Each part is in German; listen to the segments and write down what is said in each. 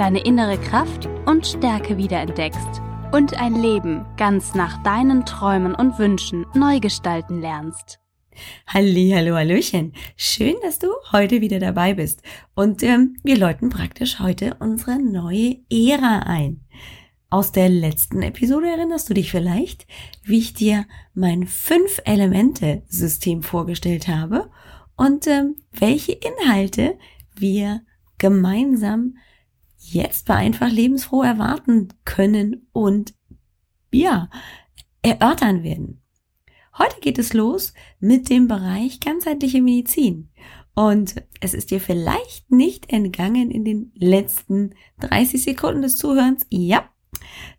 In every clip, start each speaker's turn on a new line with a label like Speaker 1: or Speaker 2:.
Speaker 1: deine innere Kraft und Stärke wiederentdeckst und ein Leben ganz nach deinen Träumen und Wünschen neu gestalten lernst.
Speaker 2: Halli, hallo, hallöchen. Schön, dass du heute wieder dabei bist. Und ähm, wir läuten praktisch heute unsere neue Ära ein. Aus der letzten Episode erinnerst du dich vielleicht, wie ich dir mein Fünf-Elemente-System vorgestellt habe und ähm, welche Inhalte wir gemeinsam jetzt bei einfach lebensfroh erwarten können und ja, erörtern werden. Heute geht es los mit dem Bereich ganzheitliche Medizin. Und es ist dir vielleicht nicht entgangen in den letzten 30 Sekunden des Zuhörens. Ja,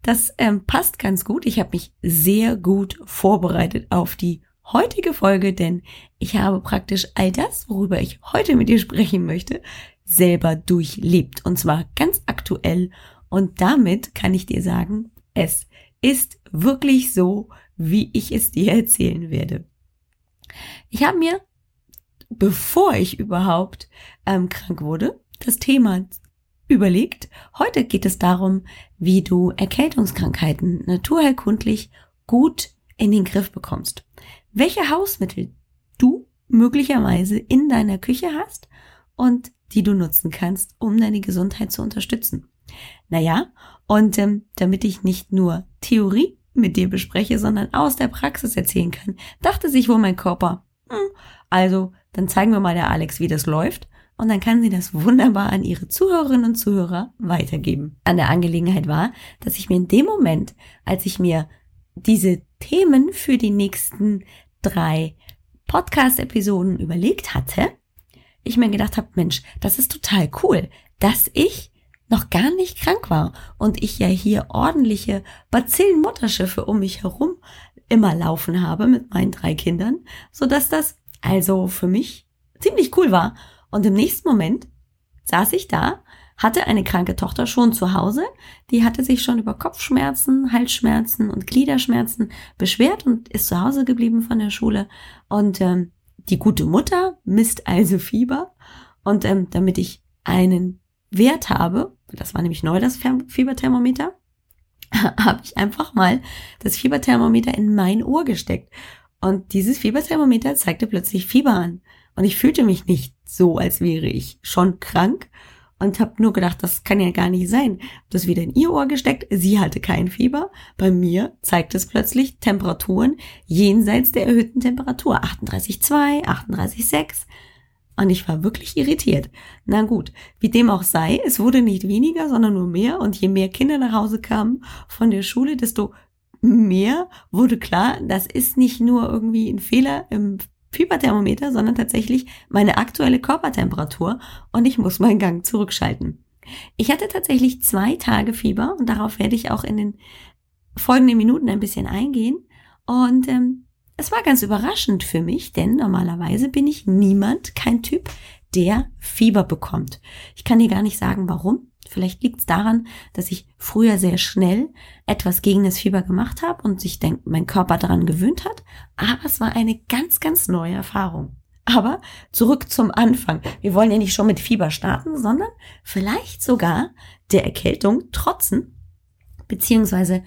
Speaker 2: das ähm, passt ganz gut. Ich habe mich sehr gut vorbereitet auf die heutige Folge, denn ich habe praktisch all das, worüber ich heute mit dir sprechen möchte, selber durchlebt. Und zwar ganz aktuell. Und damit kann ich dir sagen, es ist wirklich so, wie ich es dir erzählen werde. Ich habe mir, bevor ich überhaupt ähm, krank wurde, das Thema überlegt. Heute geht es darum, wie du Erkältungskrankheiten naturheilkundlich gut in den Griff bekommst welche Hausmittel du möglicherweise in deiner Küche hast und die du nutzen kannst, um deine Gesundheit zu unterstützen. Naja, und ähm, damit ich nicht nur Theorie mit dir bespreche, sondern aus der Praxis erzählen kann, dachte sich wohl mein Körper, hm, also dann zeigen wir mal der Alex, wie das läuft. Und dann kann sie das wunderbar an ihre Zuhörerinnen und Zuhörer weitergeben. An der Angelegenheit war, dass ich mir in dem Moment, als ich mir diese Themen für die nächsten drei Podcast-Episoden überlegt hatte, ich mir gedacht habe, Mensch, das ist total cool, dass ich noch gar nicht krank war und ich ja hier ordentliche Bazillen-Mutterschiffe um mich herum immer laufen habe mit meinen drei Kindern, so dass das also für mich ziemlich cool war. Und im nächsten Moment saß ich da hatte eine kranke Tochter schon zu Hause. Die hatte sich schon über Kopfschmerzen, Halsschmerzen und Gliederschmerzen beschwert und ist zu Hause geblieben von der Schule. Und ähm, die gute Mutter misst also Fieber. Und ähm, damit ich einen Wert habe, das war nämlich neu das Fieberthermometer, habe ich einfach mal das Fieberthermometer in mein Ohr gesteckt. Und dieses Fieberthermometer zeigte plötzlich Fieber an. Und ich fühlte mich nicht so, als wäre ich schon krank, und habe nur gedacht, das kann ja gar nicht sein. Das wieder in ihr Ohr gesteckt, sie hatte kein Fieber. Bei mir zeigt es plötzlich Temperaturen jenseits der erhöhten Temperatur. 38,2, 38,6. Und ich war wirklich irritiert. Na gut, wie dem auch sei, es wurde nicht weniger, sondern nur mehr. Und je mehr Kinder nach Hause kamen von der Schule, desto mehr wurde klar, das ist nicht nur irgendwie ein Fehler im Fieberthermometer, sondern tatsächlich meine aktuelle Körpertemperatur und ich muss meinen Gang zurückschalten. Ich hatte tatsächlich zwei Tage Fieber und darauf werde ich auch in den folgenden Minuten ein bisschen eingehen. Und ähm, es war ganz überraschend für mich, denn normalerweise bin ich niemand, kein Typ, der Fieber bekommt. Ich kann dir gar nicht sagen, warum. Vielleicht liegt es daran, dass ich früher sehr schnell etwas gegen das Fieber gemacht habe und sich mein Körper daran gewöhnt hat. Aber es war eine ganz, ganz neue Erfahrung. Aber zurück zum Anfang. Wir wollen ja nicht schon mit Fieber starten, sondern vielleicht sogar der Erkältung trotzen. Beziehungsweise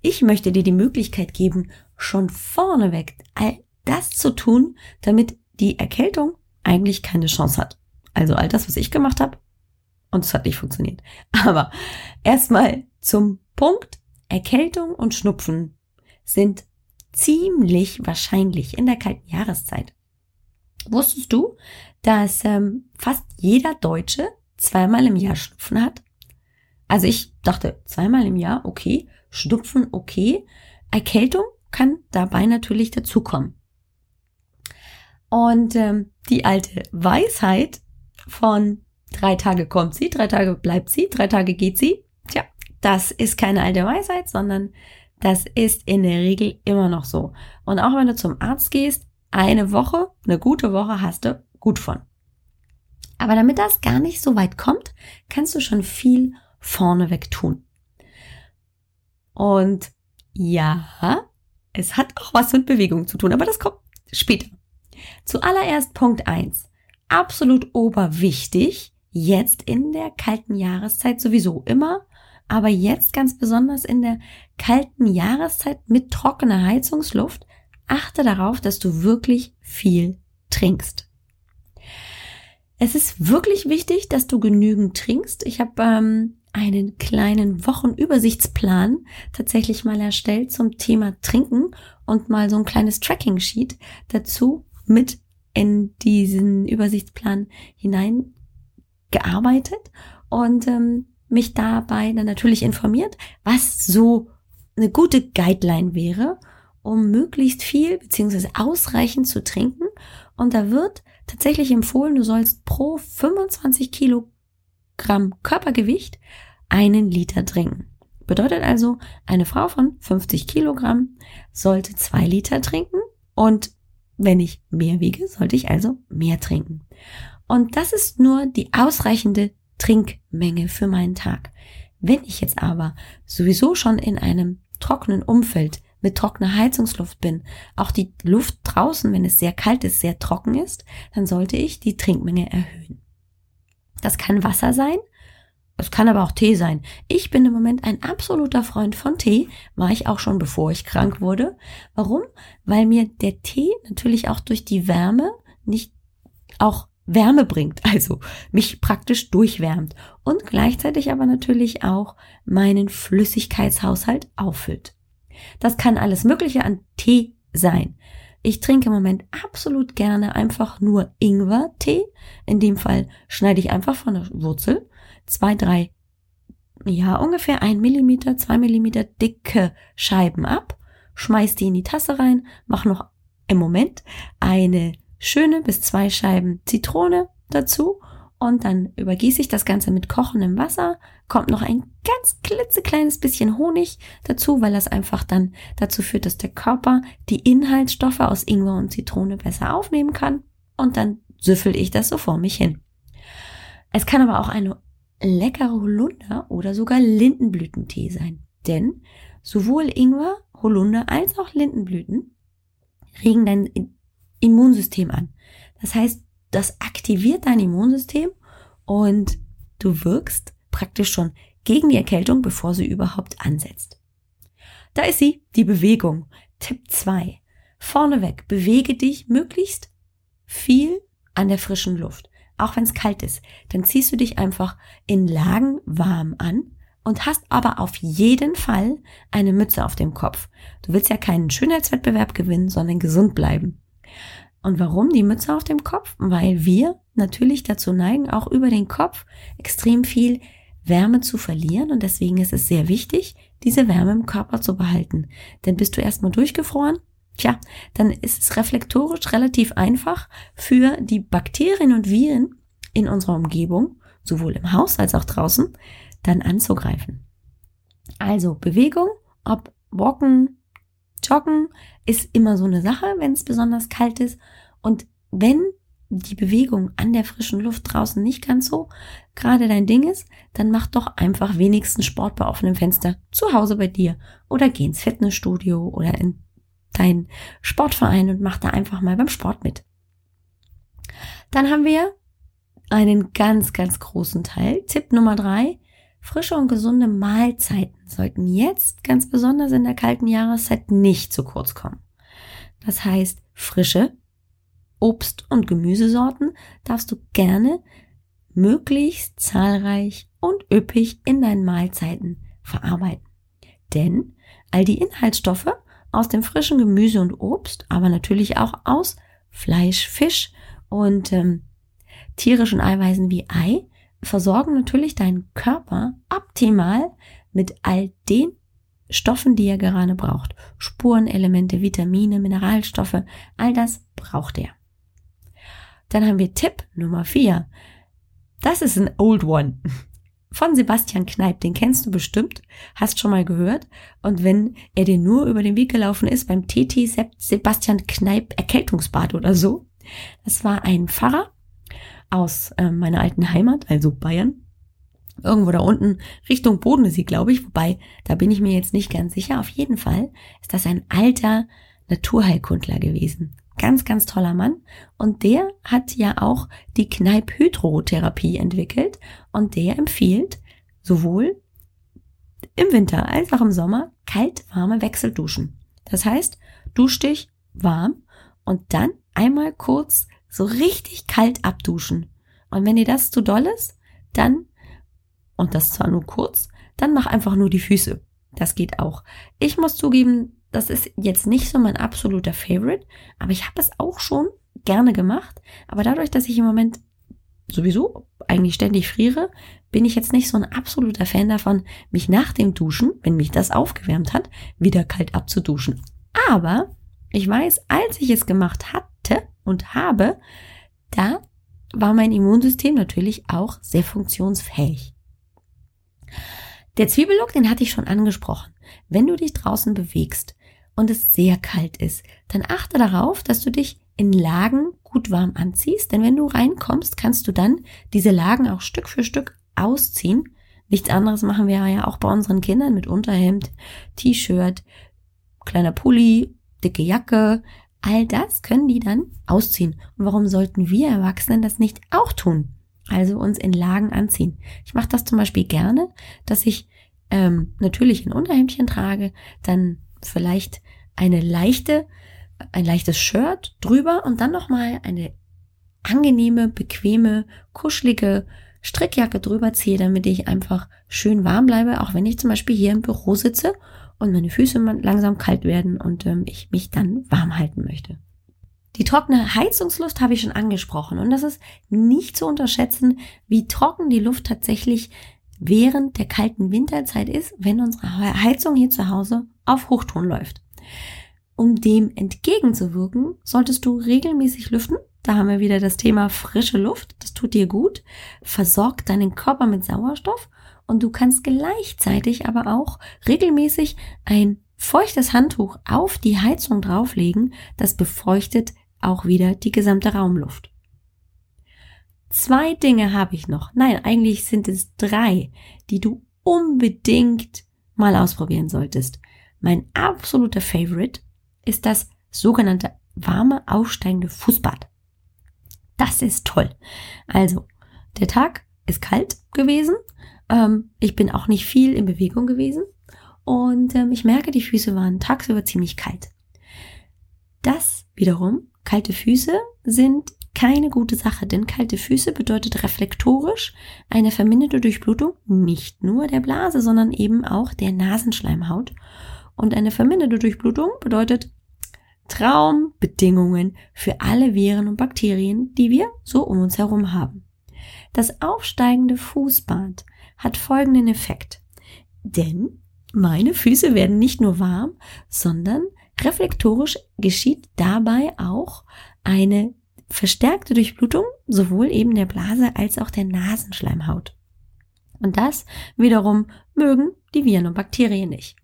Speaker 2: ich möchte dir die Möglichkeit geben, schon vorneweg all das zu tun, damit die Erkältung eigentlich keine Chance hat. Also all das, was ich gemacht habe, und es hat nicht funktioniert. Aber erstmal zum Punkt. Erkältung und Schnupfen sind ziemlich wahrscheinlich in der kalten Jahreszeit. Wusstest du, dass ähm, fast jeder Deutsche zweimal im Jahr Schnupfen hat? Also ich dachte, zweimal im Jahr, okay, Schnupfen, okay. Erkältung kann dabei natürlich dazukommen. Und ähm, die alte Weisheit von Drei Tage kommt sie, drei Tage bleibt sie, drei Tage geht sie. Das ist keine alte Weisheit, sondern das ist in der Regel immer noch so. Und auch wenn du zum Arzt gehst, eine Woche, eine gute Woche hast du gut von. Aber damit das gar nicht so weit kommt, kannst du schon viel vorneweg tun. Und ja, es hat auch was mit Bewegung zu tun, aber das kommt später. Zuallererst Punkt eins, Absolut oberwichtig, jetzt in der kalten Jahreszeit sowieso immer, aber jetzt ganz besonders in der kalten Jahreszeit mit trockener Heizungsluft, achte darauf, dass du wirklich viel trinkst. Es ist wirklich wichtig, dass du genügend trinkst. Ich habe ähm, einen kleinen Wochenübersichtsplan tatsächlich mal erstellt zum Thema Trinken und mal so ein kleines Tracking-Sheet dazu mit in diesen Übersichtsplan hineingearbeitet und ähm, mich dabei dann natürlich informiert, was so eine gute Guideline wäre, um möglichst viel beziehungsweise ausreichend zu trinken. Und da wird tatsächlich empfohlen, du sollst pro 25 Kilogramm Körpergewicht einen Liter trinken. Bedeutet also, eine Frau von 50 Kilogramm sollte zwei Liter trinken und wenn ich mehr wiege, sollte ich also mehr trinken. Und das ist nur die ausreichende Trinkmenge für meinen Tag. Wenn ich jetzt aber sowieso schon in einem trockenen Umfeld mit trockener Heizungsluft bin, auch die Luft draußen, wenn es sehr kalt ist, sehr trocken ist, dann sollte ich die Trinkmenge erhöhen. Das kann Wasser sein, es kann aber auch Tee sein. Ich bin im Moment ein absoluter Freund von Tee, war ich auch schon bevor ich krank wurde. Warum? Weil mir der Tee natürlich auch durch die Wärme nicht auch Wärme bringt, also mich praktisch durchwärmt und gleichzeitig aber natürlich auch meinen Flüssigkeitshaushalt auffüllt. Das kann alles Mögliche an Tee sein. Ich trinke im Moment absolut gerne einfach nur Ingwer-Tee. In dem Fall schneide ich einfach von der Wurzel zwei, drei, ja, ungefähr ein Millimeter, zwei Millimeter dicke Scheiben ab, schmeiß die in die Tasse rein, mach noch im Moment eine schöne bis zwei Scheiben Zitrone dazu und dann übergieße ich das Ganze mit kochendem Wasser, kommt noch ein ganz klitzekleines bisschen Honig dazu, weil das einfach dann dazu führt, dass der Körper die Inhaltsstoffe aus Ingwer und Zitrone besser aufnehmen kann. Und dann süffel ich das so vor mich hin. Es kann aber auch eine leckere Holunder oder sogar Lindenblütentee sein, denn sowohl Ingwer, Holunder als auch Lindenblüten regen dein Immunsystem an. Das heißt, das aktiviert dein Immunsystem und du wirkst praktisch schon gegen die Erkältung, bevor sie überhaupt ansetzt. Da ist sie, die Bewegung. Tipp 2. Vorneweg, bewege dich möglichst viel an der frischen Luft. Auch wenn es kalt ist, dann ziehst du dich einfach in Lagen warm an und hast aber auf jeden Fall eine Mütze auf dem Kopf. Du willst ja keinen Schönheitswettbewerb gewinnen, sondern gesund bleiben. Und warum die Mütze auf dem Kopf? Weil wir natürlich dazu neigen, auch über den Kopf extrem viel Wärme zu verlieren. Und deswegen ist es sehr wichtig, diese Wärme im Körper zu behalten. Denn bist du erstmal durchgefroren, tja, dann ist es reflektorisch relativ einfach für die Bakterien und Viren in unserer Umgebung, sowohl im Haus als auch draußen, dann anzugreifen. Also Bewegung, ob Walken, Joggen ist immer so eine Sache, wenn es besonders kalt ist. Und wenn die Bewegung an der frischen Luft draußen nicht ganz so gerade dein Ding ist, dann mach doch einfach wenigstens Sport bei offenem Fenster zu Hause bei dir oder geh ins Fitnessstudio oder in deinen Sportverein und mach da einfach mal beim Sport mit. Dann haben wir einen ganz, ganz großen Teil. Tipp Nummer drei. Frische und gesunde Mahlzeiten sollten jetzt ganz besonders in der kalten Jahreszeit nicht zu kurz kommen. Das heißt, frische Obst- und Gemüsesorten darfst du gerne möglichst zahlreich und üppig in deinen Mahlzeiten verarbeiten. Denn all die Inhaltsstoffe aus dem frischen Gemüse und Obst, aber natürlich auch aus Fleisch, Fisch und ähm, tierischen Eiweißen wie Ei versorgen natürlich deinen Körper optimal mit all den Stoffen, die er gerade braucht. Spurenelemente, Vitamine, Mineralstoffe, all das braucht er. Dann haben wir Tipp Nummer vier. Das ist ein old one. von Sebastian Kneip, den kennst du bestimmt, hast schon mal gehört. Und wenn er dir nur über den Weg gelaufen ist beim TT Sebastian Kneip Erkältungsbad oder so, das war ein Pfarrer aus äh, meiner alten Heimat, also Bayern. Irgendwo da unten Richtung Bodensee, glaube ich. Wobei, da bin ich mir jetzt nicht ganz sicher. Auf jeden Fall ist das ein alter Naturheilkundler gewesen. Ganz, ganz toller Mann. Und der hat ja auch die Kneipp-Hydrotherapie entwickelt. Und der empfiehlt sowohl im Winter als auch im Sommer kalt-warme Wechselduschen. Das heißt, dusch dich warm und dann einmal kurz so richtig kalt abduschen. Und wenn dir das zu doll ist, dann, und das zwar nur kurz, dann mach einfach nur die Füße. Das geht auch. Ich muss zugeben, das ist jetzt nicht so mein absoluter Favorite, aber ich habe es auch schon gerne gemacht. Aber dadurch, dass ich im Moment sowieso eigentlich ständig friere, bin ich jetzt nicht so ein absoluter Fan davon, mich nach dem Duschen, wenn mich das aufgewärmt hat, wieder kalt abzuduschen. Aber ich weiß, als ich es gemacht hatte und habe, da war mein Immunsystem natürlich auch sehr funktionsfähig. Der Zwiebellook, den hatte ich schon angesprochen. Wenn du dich draußen bewegst, und es sehr kalt ist, dann achte darauf, dass du dich in Lagen gut warm anziehst, denn wenn du reinkommst, kannst du dann diese Lagen auch Stück für Stück ausziehen. Nichts anderes machen wir ja auch bei unseren Kindern mit Unterhemd, T-Shirt, kleiner Pulli, dicke Jacke. All das können die dann ausziehen. Und warum sollten wir Erwachsenen das nicht auch tun? Also uns in Lagen anziehen. Ich mache das zum Beispiel gerne, dass ich ähm, natürlich ein Unterhemdchen trage, dann vielleicht eine leichte, ein leichtes Shirt drüber und dann nochmal eine angenehme, bequeme, kuschelige Strickjacke drüber ziehe, damit ich einfach schön warm bleibe, auch wenn ich zum Beispiel hier im Büro sitze und meine Füße langsam kalt werden und ähm, ich mich dann warm halten möchte. Die trockene Heizungsluft habe ich schon angesprochen und das ist nicht zu unterschätzen, wie trocken die Luft tatsächlich während der kalten Winterzeit ist, wenn unsere Heizung hier zu Hause auf Hochton läuft. Um dem entgegenzuwirken, solltest du regelmäßig lüften. Da haben wir wieder das Thema frische Luft. Das tut dir gut. Versorgt deinen Körper mit Sauerstoff und du kannst gleichzeitig aber auch regelmäßig ein feuchtes Handtuch auf die Heizung drauflegen. Das befeuchtet auch wieder die gesamte Raumluft. Zwei Dinge habe ich noch. Nein, eigentlich sind es drei, die du unbedingt mal ausprobieren solltest. Mein absoluter Favorite ist das sogenannte warme aufsteigende Fußbad. Das ist toll. Also, der Tag ist kalt gewesen. Ähm, ich bin auch nicht viel in Bewegung gewesen. Und ähm, ich merke, die Füße waren tagsüber ziemlich kalt. Das wiederum, kalte Füße sind keine gute Sache, denn kalte Füße bedeutet reflektorisch eine verminderte Durchblutung nicht nur der Blase, sondern eben auch der Nasenschleimhaut. Und eine verminderte Durchblutung bedeutet Traumbedingungen für alle Viren und Bakterien, die wir so um uns herum haben. Das aufsteigende Fußbad hat folgenden Effekt. Denn meine Füße werden nicht nur warm, sondern reflektorisch geschieht dabei auch eine verstärkte Durchblutung sowohl eben der Blase als auch der Nasenschleimhaut. Und das wiederum mögen die Viren und Bakterien nicht.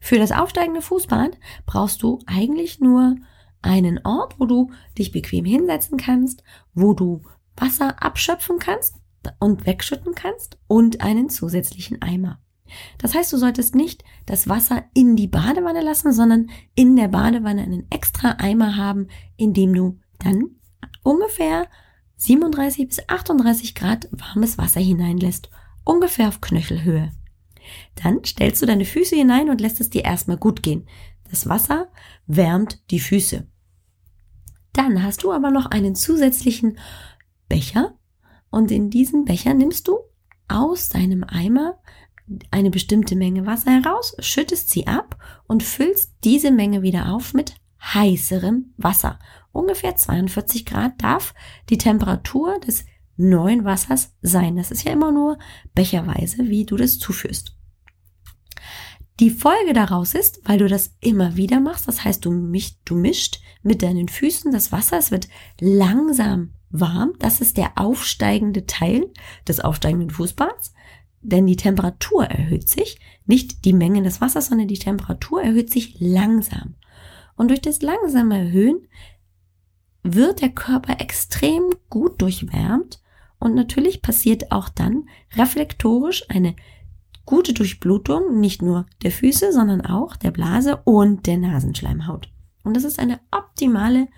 Speaker 2: Für das aufsteigende Fußbad brauchst du eigentlich nur einen Ort, wo du dich bequem hinsetzen kannst, wo du Wasser abschöpfen kannst und wegschütten kannst und einen zusätzlichen Eimer. Das heißt, du solltest nicht das Wasser in die Badewanne lassen, sondern in der Badewanne einen extra Eimer haben, in dem du dann ungefähr 37 bis 38 Grad warmes Wasser hineinlässt, ungefähr auf Knöchelhöhe. Dann stellst du deine Füße hinein und lässt es dir erstmal gut gehen. Das Wasser wärmt die Füße. Dann hast du aber noch einen zusätzlichen Becher und in diesen Becher nimmst du aus deinem Eimer eine bestimmte Menge Wasser heraus, schüttest sie ab und füllst diese Menge wieder auf mit heißerem Wasser. Ungefähr 42 Grad darf die Temperatur des neuen Wassers sein. Das ist ja immer nur becherweise, wie du das zuführst. Die Folge daraus ist, weil du das immer wieder machst, das heißt, du, mich, du mischt mit deinen Füßen das Wasser, es wird langsam warm, das ist der aufsteigende Teil des aufsteigenden Fußbads. denn die Temperatur erhöht sich, nicht die Menge des Wassers, sondern die Temperatur erhöht sich langsam. Und durch das langsame Erhöhen wird der Körper extrem gut durchwärmt und natürlich passiert auch dann reflektorisch eine gute Durchblutung nicht nur der Füße, sondern auch der Blase und der Nasenschleimhaut. Und das ist eine optimale,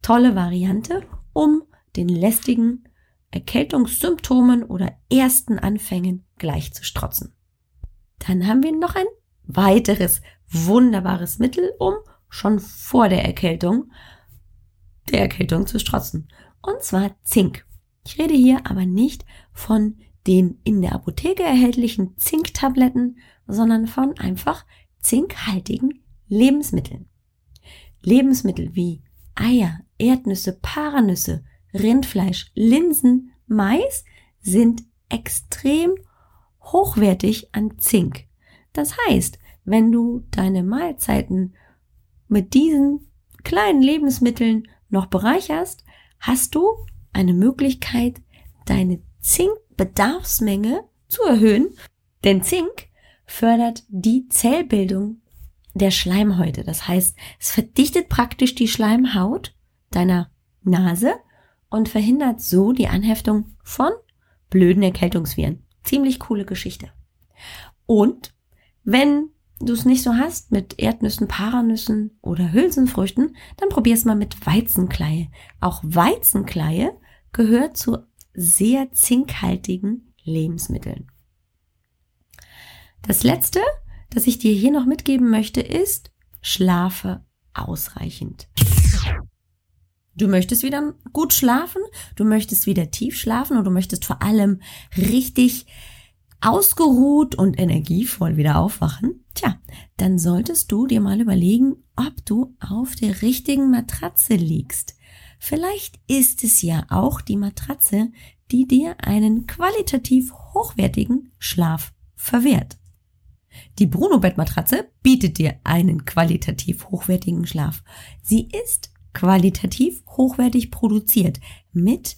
Speaker 2: tolle Variante, um den lästigen Erkältungssymptomen oder ersten Anfängen gleich zu strotzen. Dann haben wir noch ein weiteres wunderbares Mittel, um schon vor der Erkältung der Erkältung zu strotzen. Und zwar Zink. Ich rede hier aber nicht von den in der Apotheke erhältlichen Zinktabletten, sondern von einfach zinkhaltigen Lebensmitteln. Lebensmittel wie Eier, Erdnüsse, Paranüsse, Rindfleisch, Linsen, Mais sind extrem hochwertig an Zink. Das heißt, wenn du deine Mahlzeiten mit diesen kleinen Lebensmitteln noch bereicherst, hast du eine Möglichkeit, deine Zinkbedarfsmenge zu erhöhen, denn Zink fördert die Zellbildung der Schleimhäute. Das heißt, es verdichtet praktisch die Schleimhaut deiner Nase und verhindert so die Anheftung von blöden Erkältungsviren. Ziemlich coole Geschichte. Und wenn du es nicht so hast mit Erdnüssen, Paranüssen oder Hülsenfrüchten, dann probier's mal mit Weizenkleie. Auch Weizenkleie gehört zu sehr zinkhaltigen Lebensmitteln. Das letzte, das ich dir hier noch mitgeben möchte, ist, schlafe ausreichend. Du möchtest wieder gut schlafen, du möchtest wieder tief schlafen und du möchtest vor allem richtig ausgeruht und energievoll wieder aufwachen, tja, dann solltest du dir mal überlegen, ob du auf der richtigen Matratze liegst. Vielleicht ist es ja auch die Matratze, die dir einen qualitativ hochwertigen Schlaf verwehrt. Die Bruno Bettmatratze bietet dir einen qualitativ hochwertigen Schlaf. Sie ist qualitativ hochwertig produziert mit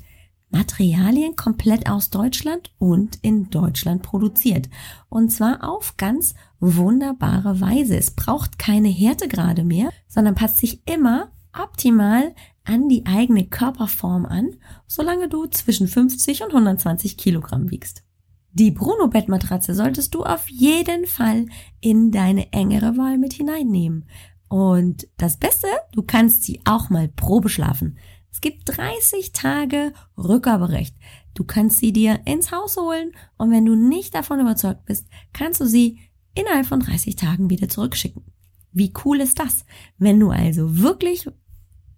Speaker 2: Materialien komplett aus Deutschland und in Deutschland produziert. Und zwar auf ganz wunderbare Weise. Es braucht keine Härtegrade mehr, sondern passt sich immer optimal an die eigene Körperform an, solange du zwischen 50 und 120 Kilogramm wiegst. Die Bruno Bettmatratze solltest du auf jeden Fall in deine engere Wahl mit hineinnehmen. Und das Beste, du kannst sie auch mal Probe schlafen. Es gibt 30 Tage Rückgaberecht. Du kannst sie dir ins Haus holen und wenn du nicht davon überzeugt bist, kannst du sie innerhalb von 30 Tagen wieder zurückschicken. Wie cool ist das? Wenn du also wirklich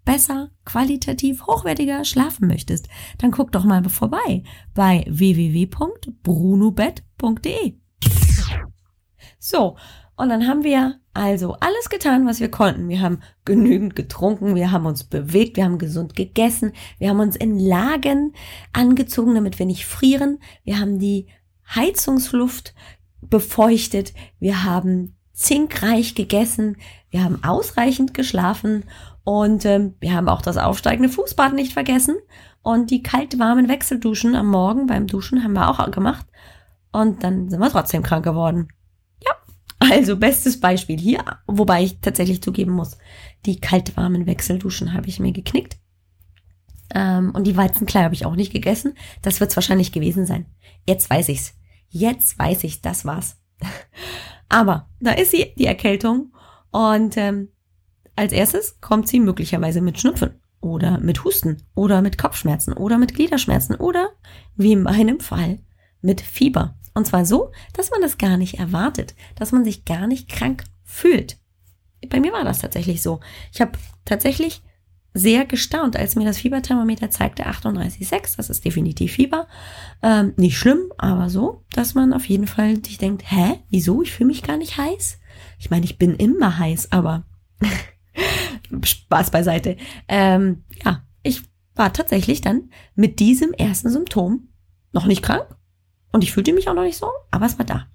Speaker 2: besser, qualitativ hochwertiger schlafen möchtest, dann guck doch mal vorbei bei www.brunobett.de. So, und dann haben wir also alles getan, was wir konnten. Wir haben genügend getrunken, wir haben uns bewegt, wir haben gesund gegessen, wir haben uns in Lagen angezogen, damit wir nicht frieren. Wir haben die Heizungsluft befeuchtet, wir haben zinkreich gegessen, wir haben ausreichend geschlafen und ähm, wir haben auch das aufsteigende Fußbad nicht vergessen und die kalt-warmen Wechselduschen am Morgen beim Duschen haben wir auch gemacht und dann sind wir trotzdem krank geworden. Also bestes Beispiel hier, wobei ich tatsächlich zugeben muss, die kalt-warmen Wechselduschen habe ich mir geknickt. Ähm, und die Weizenklei habe ich auch nicht gegessen. Das wird es wahrscheinlich gewesen sein. Jetzt weiß ich's. Jetzt weiß ich, das war's. Aber da ist sie, die Erkältung. Und ähm, als erstes kommt sie möglicherweise mit Schnupfen oder mit Husten oder mit Kopfschmerzen oder mit Gliederschmerzen oder, wie in meinem Fall, mit Fieber. Und zwar so, dass man das gar nicht erwartet, dass man sich gar nicht krank fühlt. Bei mir war das tatsächlich so. Ich habe tatsächlich sehr gestaunt, als mir das Fieberthermometer zeigte 38,6. Das ist definitiv Fieber. Ähm, nicht schlimm, aber so, dass man auf jeden Fall sich denkt, hä, wieso? Ich fühle mich gar nicht heiß. Ich meine, ich bin immer heiß, aber Spaß beiseite. Ähm, ja, ich war tatsächlich dann mit diesem ersten Symptom noch nicht krank, und ich fühlte mich auch noch nicht so, aber es war da.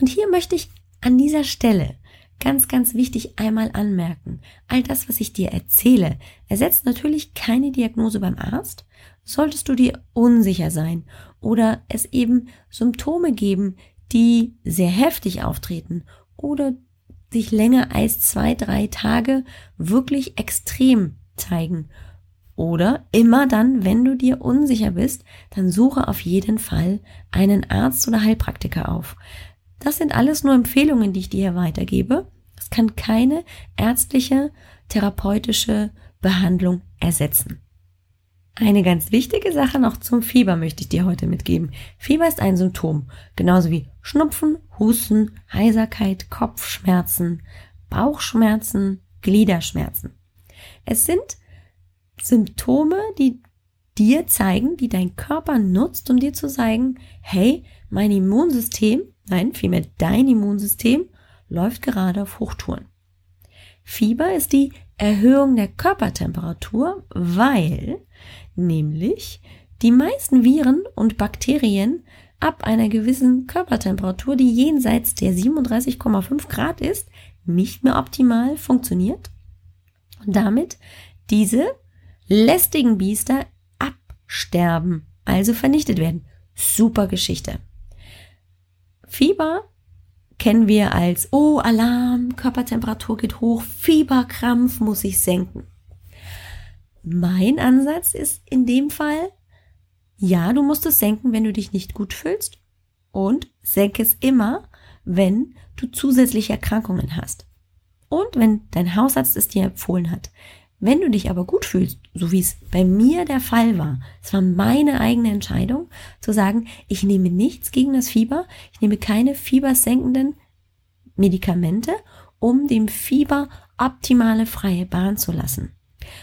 Speaker 2: Und hier möchte ich an dieser Stelle ganz, ganz wichtig einmal anmerken. All das, was ich dir erzähle, ersetzt natürlich keine Diagnose beim Arzt. Solltest du dir unsicher sein oder es eben Symptome geben, die sehr heftig auftreten oder sich länger als zwei, drei Tage wirklich extrem zeigen. Oder immer dann, wenn du dir unsicher bist, dann suche auf jeden Fall einen Arzt oder Heilpraktiker auf. Das sind alles nur Empfehlungen, die ich dir hier weitergebe. Es kann keine ärztliche, therapeutische Behandlung ersetzen. Eine ganz wichtige Sache noch zum Fieber möchte ich dir heute mitgeben. Fieber ist ein Symptom, genauso wie Schnupfen, Husten, Heiserkeit, Kopfschmerzen, Bauchschmerzen, Gliederschmerzen. Es sind Symptome, die dir zeigen, die dein Körper nutzt, um dir zu zeigen, hey, mein Immunsystem, nein, vielmehr dein Immunsystem läuft gerade auf Hochtouren. Fieber ist die Erhöhung der Körpertemperatur, weil nämlich die meisten Viren und Bakterien ab einer gewissen Körpertemperatur, die jenseits der 37,5 Grad ist, nicht mehr optimal funktioniert und damit diese lästigen Biester absterben, also vernichtet werden. Super Geschichte. Fieber kennen wir als, oh, Alarm, Körpertemperatur geht hoch, Fieberkrampf muss ich senken. Mein Ansatz ist in dem Fall, ja, du musst es senken, wenn du dich nicht gut fühlst und senke es immer, wenn du zusätzliche Erkrankungen hast. Und wenn dein Hausarzt es dir empfohlen hat. Wenn du dich aber gut fühlst, so wie es bei mir der Fall war, es war meine eigene Entscheidung, zu sagen, ich nehme nichts gegen das Fieber, ich nehme keine fiebersenkenden Medikamente, um dem Fieber optimale freie Bahn zu lassen.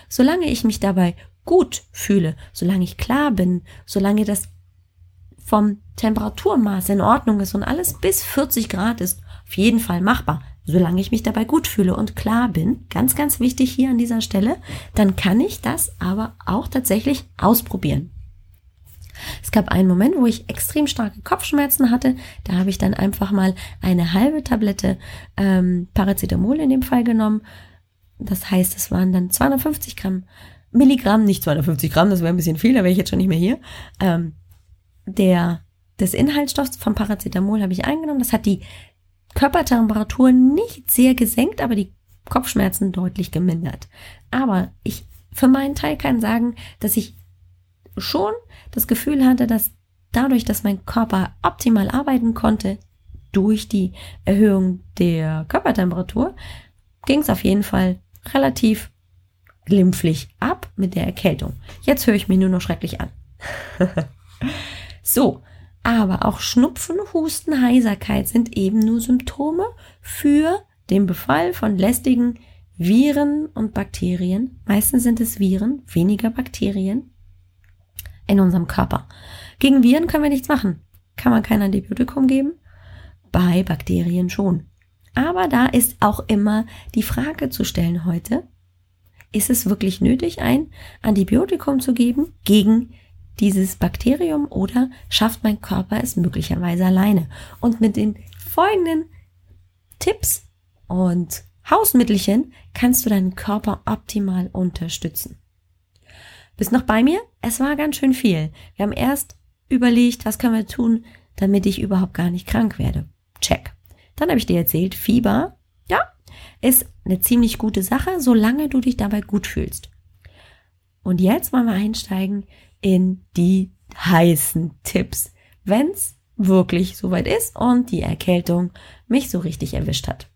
Speaker 2: Solange ich mich dabei gut fühle, solange ich klar bin, solange das vom Temperaturmaß in Ordnung ist und alles bis 40 Grad ist, auf jeden Fall machbar solange ich mich dabei gut fühle und klar bin, ganz, ganz wichtig hier an dieser Stelle, dann kann ich das aber auch tatsächlich ausprobieren. Es gab einen Moment, wo ich extrem starke Kopfschmerzen hatte. Da habe ich dann einfach mal eine halbe Tablette ähm, Paracetamol in dem Fall genommen. Das heißt, es waren dann 250 Gramm Milligramm, nicht 250 Gramm, das wäre ein bisschen viel, da wäre ich jetzt schon nicht mehr hier. Ähm, der des Inhaltsstoffs vom Paracetamol habe ich eingenommen. Das hat die Körpertemperatur nicht sehr gesenkt, aber die Kopfschmerzen deutlich gemindert. Aber ich für meinen Teil kann sagen, dass ich schon das Gefühl hatte, dass dadurch, dass mein Körper optimal arbeiten konnte, durch die Erhöhung der Körpertemperatur, ging es auf jeden Fall relativ glimpflich ab mit der Erkältung. Jetzt höre ich mich nur noch schrecklich an. so, aber auch Schnupfen, Husten, Heiserkeit sind eben nur Symptome für den Befall von lästigen Viren und Bakterien. Meistens sind es Viren, weniger Bakterien in unserem Körper. Gegen Viren können wir nichts machen. Kann man kein Antibiotikum geben? Bei Bakterien schon. Aber da ist auch immer die Frage zu stellen heute, ist es wirklich nötig, ein Antibiotikum zu geben gegen dieses Bakterium oder schafft mein Körper es möglicherweise alleine. Und mit den folgenden Tipps und Hausmittelchen kannst du deinen Körper optimal unterstützen. Bist noch bei mir? Es war ganz schön viel. Wir haben erst überlegt, was können wir tun, damit ich überhaupt gar nicht krank werde. Check. Dann habe ich dir erzählt, Fieber, ja, ist eine ziemlich gute Sache, solange du dich dabei gut fühlst. Und jetzt wollen wir einsteigen in die heißen Tipps, wenn's wirklich soweit ist und die Erkältung mich so richtig erwischt hat.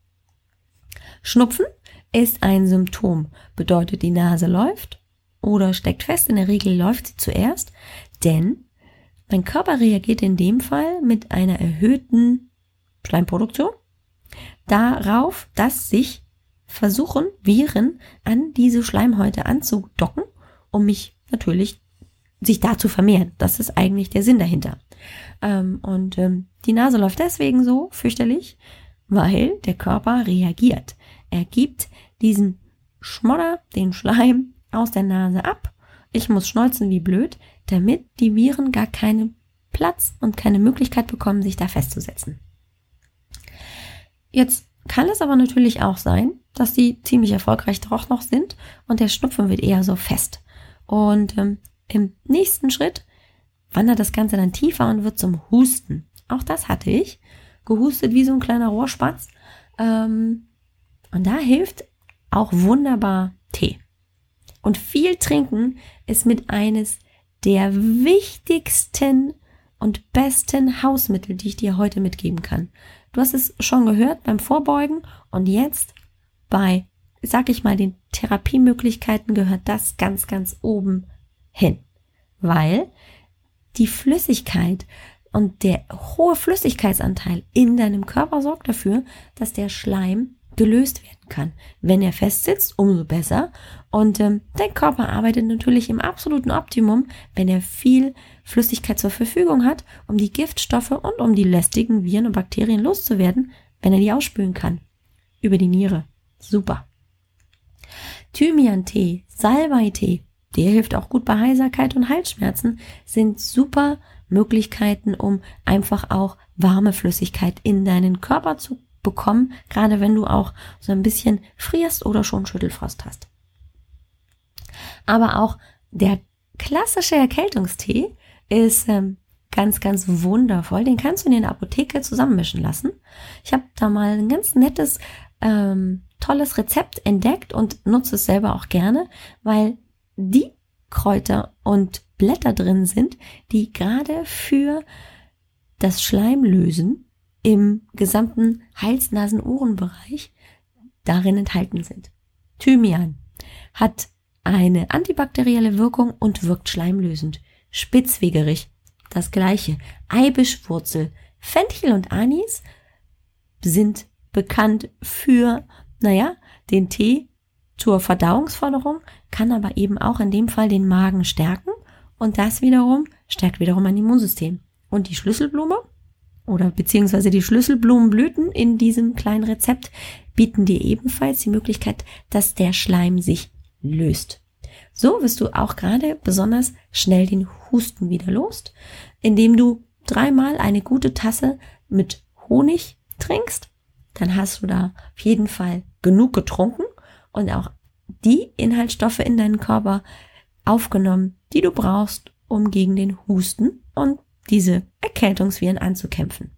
Speaker 2: Schnupfen ist ein Symptom, bedeutet die Nase läuft oder steckt fest, in der Regel läuft sie zuerst, denn mein Körper reagiert in dem Fall mit einer erhöhten Schleimproduktion darauf, dass sich versuchen, Viren an diese Schleimhäute anzudocken, um mich natürlich sich da zu vermehren. Das ist eigentlich der Sinn dahinter. Ähm, und ähm, die Nase läuft deswegen so fürchterlich, weil der Körper reagiert. Er gibt diesen Schmodder, den Schleim aus der Nase ab. Ich muss schnolzen wie blöd, damit die Viren gar keinen Platz und keine Möglichkeit bekommen, sich da festzusetzen. Jetzt kann es aber natürlich auch sein, dass die ziemlich erfolgreich doch noch sind und der Schnupfen wird eher so fest. Und ähm, im nächsten Schritt wandert das Ganze dann tiefer und wird zum Husten. Auch das hatte ich. Gehustet wie so ein kleiner Rohrspatz. Ähm, und da hilft auch wunderbar Tee. Und viel trinken ist mit eines der wichtigsten und besten Hausmittel, die ich dir heute mitgeben kann. Du hast es schon gehört beim Vorbeugen und jetzt bei, sag ich mal, den Therapiemöglichkeiten gehört das ganz, ganz oben hin. Weil die Flüssigkeit und der hohe Flüssigkeitsanteil in deinem Körper sorgt dafür, dass der Schleim gelöst werden kann. Wenn er festsitzt, umso besser. Und ähm, dein Körper arbeitet natürlich im absoluten Optimum, wenn er viel Flüssigkeit zur Verfügung hat, um die Giftstoffe und um die lästigen Viren und Bakterien loszuwerden, wenn er die ausspülen kann. Über die Niere. Super. Thymian-Tee, Salbei-Tee, der hilft auch gut bei Heiserkeit und Halsschmerzen, sind super Möglichkeiten, um einfach auch warme Flüssigkeit in deinen Körper zu bekommen, gerade wenn du auch so ein bisschen frierst oder schon Schüttelfrost hast. Aber auch der klassische Erkältungstee ist ähm, ganz, ganz wundervoll. Den kannst du in der Apotheke zusammenmischen lassen. Ich habe da mal ein ganz nettes, ähm, tolles Rezept entdeckt und nutze es selber auch gerne, weil die Kräuter und Blätter drin sind, die gerade für das Schleimlösen im gesamten Hals-Nasen-Ohren-Bereich darin enthalten sind. Thymian hat eine antibakterielle Wirkung und wirkt schleimlösend. Spitzwegerich das gleiche. Eibischwurzel, Fenchel und Anis sind bekannt für, naja, den Tee zur Verdauungsförderung, kann aber eben auch in dem Fall den Magen stärken und das wiederum stärkt wiederum ein Immunsystem. Und die Schlüsselblume oder beziehungsweise die Schlüsselblumenblüten in diesem kleinen Rezept bieten dir ebenfalls die Möglichkeit, dass der Schleim sich löst. So wirst du auch gerade besonders schnell den Husten wieder los, indem du dreimal eine gute Tasse mit Honig trinkst. Dann hast du da auf jeden Fall genug getrunken und auch die Inhaltsstoffe in deinen Körper aufgenommen, die du brauchst, um gegen den Husten und diese Erkältungsviren anzukämpfen.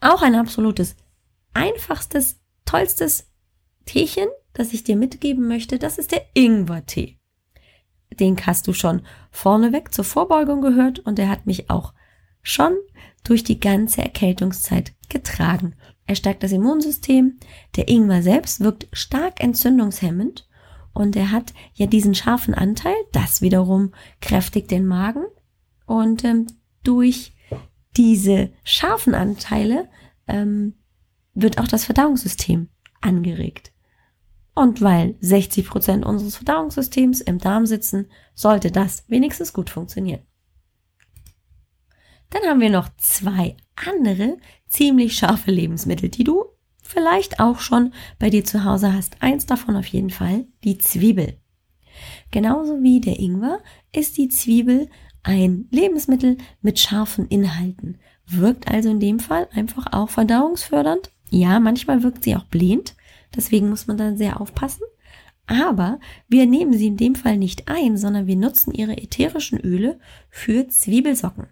Speaker 2: Auch ein absolutes, einfachstes, tollstes Teechen, das ich dir mitgeben möchte, das ist der Ingwer-Tee. Den hast du schon vorneweg zur Vorbeugung gehört und der hat mich auch schon durch die ganze Erkältungszeit getragen. Er stärkt das Immunsystem. Der Ingwer selbst wirkt stark entzündungshemmend und er hat ja diesen scharfen Anteil. Das wiederum kräftigt den Magen und ähm, durch diese scharfen Anteile ähm, wird auch das Verdauungssystem angeregt. Und weil 60 Prozent unseres Verdauungssystems im Darm sitzen, sollte das wenigstens gut funktionieren. Dann haben wir noch zwei andere ziemlich scharfe Lebensmittel, die du vielleicht auch schon bei dir zu Hause hast. Eins davon auf jeden Fall, die Zwiebel. Genauso wie der Ingwer ist die Zwiebel ein Lebensmittel mit scharfen Inhalten. Wirkt also in dem Fall einfach auch verdauungsfördernd. Ja, manchmal wirkt sie auch blähend. Deswegen muss man dann sehr aufpassen. Aber wir nehmen sie in dem Fall nicht ein, sondern wir nutzen ihre ätherischen Öle für Zwiebelsocken.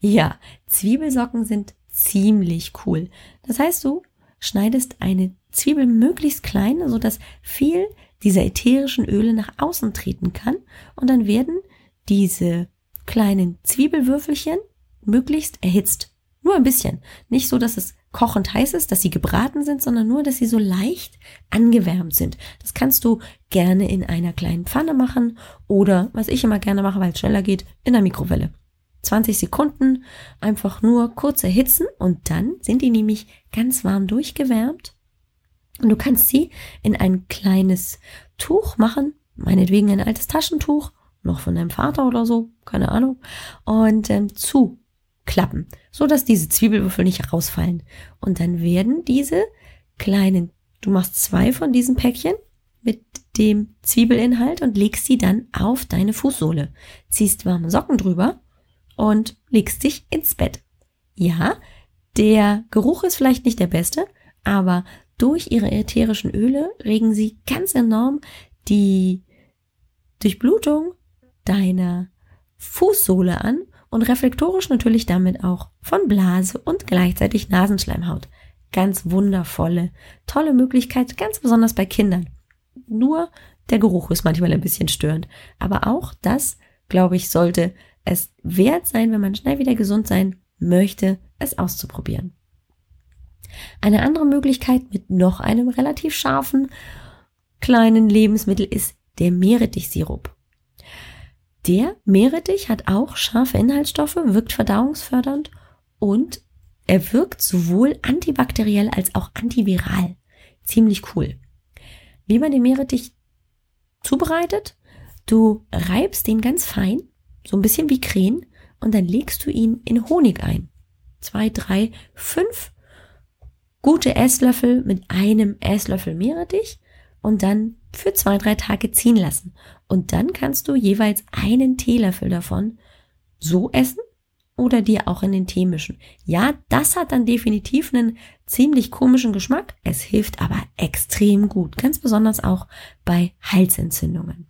Speaker 2: Ja, Zwiebelsocken sind ziemlich cool. Das heißt, du schneidest eine Zwiebel möglichst klein, so dass viel dieser ätherischen Öle nach außen treten kann und dann werden diese kleinen Zwiebelwürfelchen möglichst erhitzt. Nur ein bisschen. Nicht so, dass es kochend heiß ist, dass sie gebraten sind, sondern nur, dass sie so leicht angewärmt sind. Das kannst du gerne in einer kleinen Pfanne machen oder, was ich immer gerne mache, weil es schneller geht, in der Mikrowelle. 20 Sekunden einfach nur kurz erhitzen und dann sind die nämlich ganz warm durchgewärmt. Und du kannst sie in ein kleines Tuch machen, meinetwegen ein altes Taschentuch noch von deinem Vater oder so, keine Ahnung, und ähm, zuklappen, so dass diese Zwiebelwürfel nicht rausfallen. Und dann werden diese kleinen, du machst zwei von diesen Päckchen mit dem Zwiebelinhalt und legst sie dann auf deine Fußsohle, ziehst warme Socken drüber und legst dich ins Bett. Ja, der Geruch ist vielleicht nicht der beste, aber durch ihre ätherischen Öle regen sie ganz enorm die Durchblutung deiner Fußsohle an und reflektorisch natürlich damit auch von Blase und gleichzeitig Nasenschleimhaut. Ganz wundervolle, tolle Möglichkeit, ganz besonders bei Kindern. Nur der Geruch ist manchmal ein bisschen störend. Aber auch das, glaube ich, sollte es wert sein, wenn man schnell wieder gesund sein möchte, es auszuprobieren. Eine andere Möglichkeit mit noch einem relativ scharfen kleinen Lebensmittel ist der Meerrettichsirup. Der Meerrettich hat auch scharfe Inhaltsstoffe, wirkt verdauungsfördernd und er wirkt sowohl antibakteriell als auch antiviral. Ziemlich cool. Wie man den Meerrettich zubereitet, du reibst den ganz fein, so ein bisschen wie Krähen, und dann legst du ihn in Honig ein. Zwei, drei, fünf gute Esslöffel mit einem Esslöffel Meerrettich und dann für zwei, drei Tage ziehen lassen. Und dann kannst du jeweils einen Teelöffel davon so essen oder dir auch in den Tee mischen. Ja, das hat dann definitiv einen ziemlich komischen Geschmack. Es hilft aber extrem gut, ganz besonders auch bei Halsentzündungen.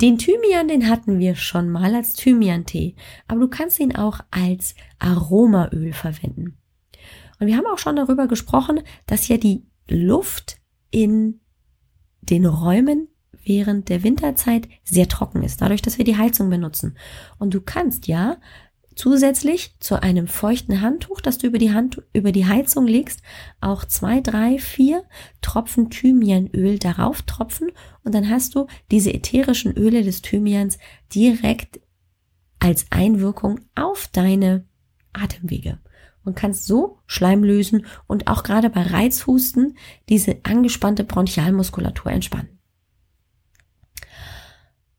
Speaker 2: Den Thymian, den hatten wir schon mal als Thymian-Tee, aber du kannst ihn auch als Aromaöl verwenden. Und wir haben auch schon darüber gesprochen, dass ja die Luft in den Räumen während der Winterzeit sehr trocken ist, dadurch, dass wir die Heizung benutzen. Und du kannst ja zusätzlich zu einem feuchten Handtuch, das du über die Hand, über die Heizung legst, auch zwei, drei, vier Tropfen Thymianöl darauf tropfen und dann hast du diese ätherischen Öle des Thymians direkt als Einwirkung auf deine Atemwege und kannst so Schleim lösen und auch gerade bei Reizhusten diese angespannte Bronchialmuskulatur entspannen.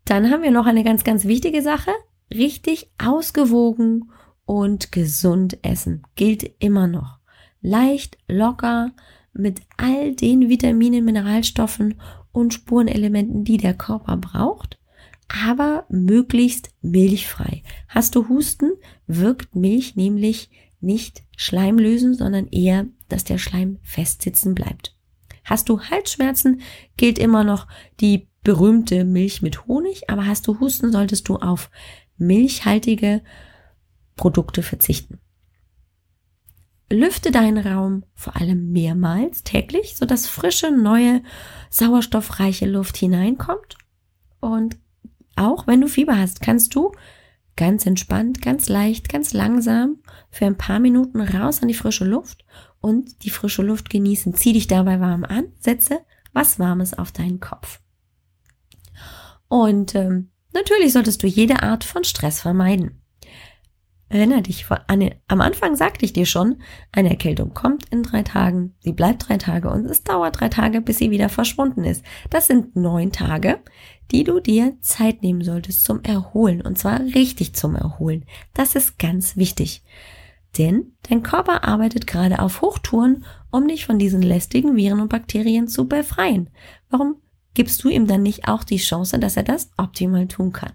Speaker 2: Dann haben wir noch eine ganz, ganz wichtige Sache. Richtig ausgewogen und gesund essen gilt immer noch. Leicht, locker, mit all den Vitaminen, Mineralstoffen und Spurenelementen, die der Körper braucht, aber möglichst milchfrei. Hast du Husten, wirkt Milch nämlich nicht Schleim lösen, sondern eher, dass der Schleim festsitzen bleibt. Hast du Halsschmerzen, gilt immer noch die berühmte Milch mit Honig, aber hast du Husten, solltest du auf milchhaltige Produkte verzichten. Lüfte deinen Raum vor allem mehrmals täglich, sodass frische, neue, sauerstoffreiche Luft hineinkommt. Und auch wenn du Fieber hast, kannst du ganz entspannt, ganz leicht, ganz langsam für ein paar Minuten raus an die frische Luft und die frische Luft genießen. Zieh dich dabei warm an, setze was Warmes auf deinen Kopf. Und ähm, natürlich solltest du jede Art von Stress vermeiden. Erinnere dich, eine, am Anfang sagte ich dir schon, eine Erkältung kommt in drei Tagen, sie bleibt drei Tage und es dauert drei Tage, bis sie wieder verschwunden ist. Das sind neun Tage, die du dir Zeit nehmen solltest zum Erholen und zwar richtig zum Erholen. Das ist ganz wichtig. Denn dein Körper arbeitet gerade auf Hochtouren, um dich von diesen lästigen Viren und Bakterien zu befreien. Warum gibst du ihm dann nicht auch die Chance, dass er das optimal tun kann?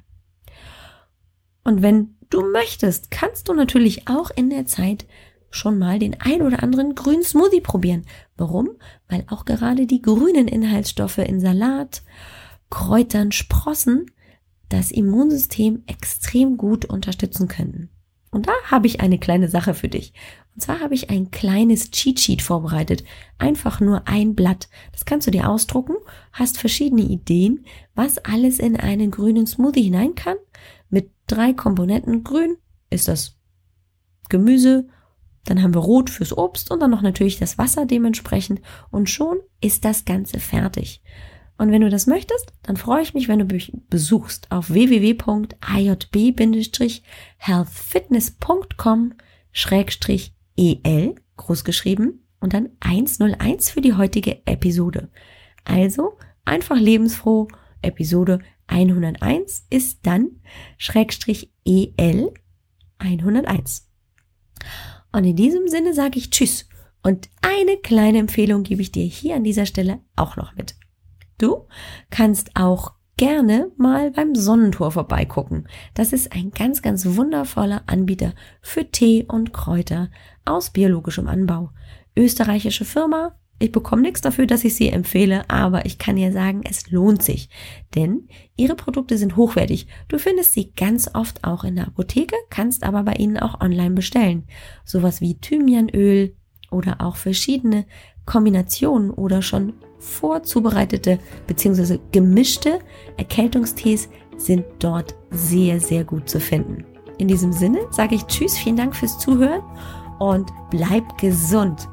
Speaker 2: Und wenn du möchtest, kannst du natürlich auch in der Zeit schon mal den ein oder anderen grünen Smoothie probieren. Warum? Weil auch gerade die grünen Inhaltsstoffe in Salat, Kräutern, Sprossen das Immunsystem extrem gut unterstützen können. Und da habe ich eine kleine Sache für dich. Und zwar habe ich ein kleines Cheat Sheet vorbereitet. Einfach nur ein Blatt. Das kannst du dir ausdrucken, hast verschiedene Ideen, was alles in einen grünen Smoothie hinein kann. Mit drei Komponenten. Grün ist das Gemüse, dann haben wir Rot fürs Obst und dann noch natürlich das Wasser dementsprechend. Und schon ist das Ganze fertig. Und wenn du das möchtest, dann freue ich mich, wenn du mich besuchst auf www.ajb-healthfitness.com-el, groß geschrieben, und dann 101 für die heutige Episode. Also einfach lebensfroh, Episode 101 ist dann Schrägstrich EL 101. Und in diesem Sinne sage ich Tschüss. Und eine kleine Empfehlung gebe ich dir hier an dieser Stelle auch noch mit. Du kannst auch gerne mal beim Sonnentor vorbeigucken. Das ist ein ganz, ganz wundervoller Anbieter für Tee und Kräuter aus biologischem Anbau. österreichische Firma. Ich bekomme nichts dafür, dass ich sie empfehle, aber ich kann dir sagen, es lohnt sich. Denn ihre Produkte sind hochwertig. Du findest sie ganz oft auch in der Apotheke, kannst aber bei ihnen auch online bestellen. Sowas wie Thymianöl oder auch verschiedene Kombinationen oder schon vorzubereitete bzw. gemischte Erkältungstees sind dort sehr, sehr gut zu finden. In diesem Sinne sage ich Tschüss, vielen Dank fürs Zuhören und bleib gesund.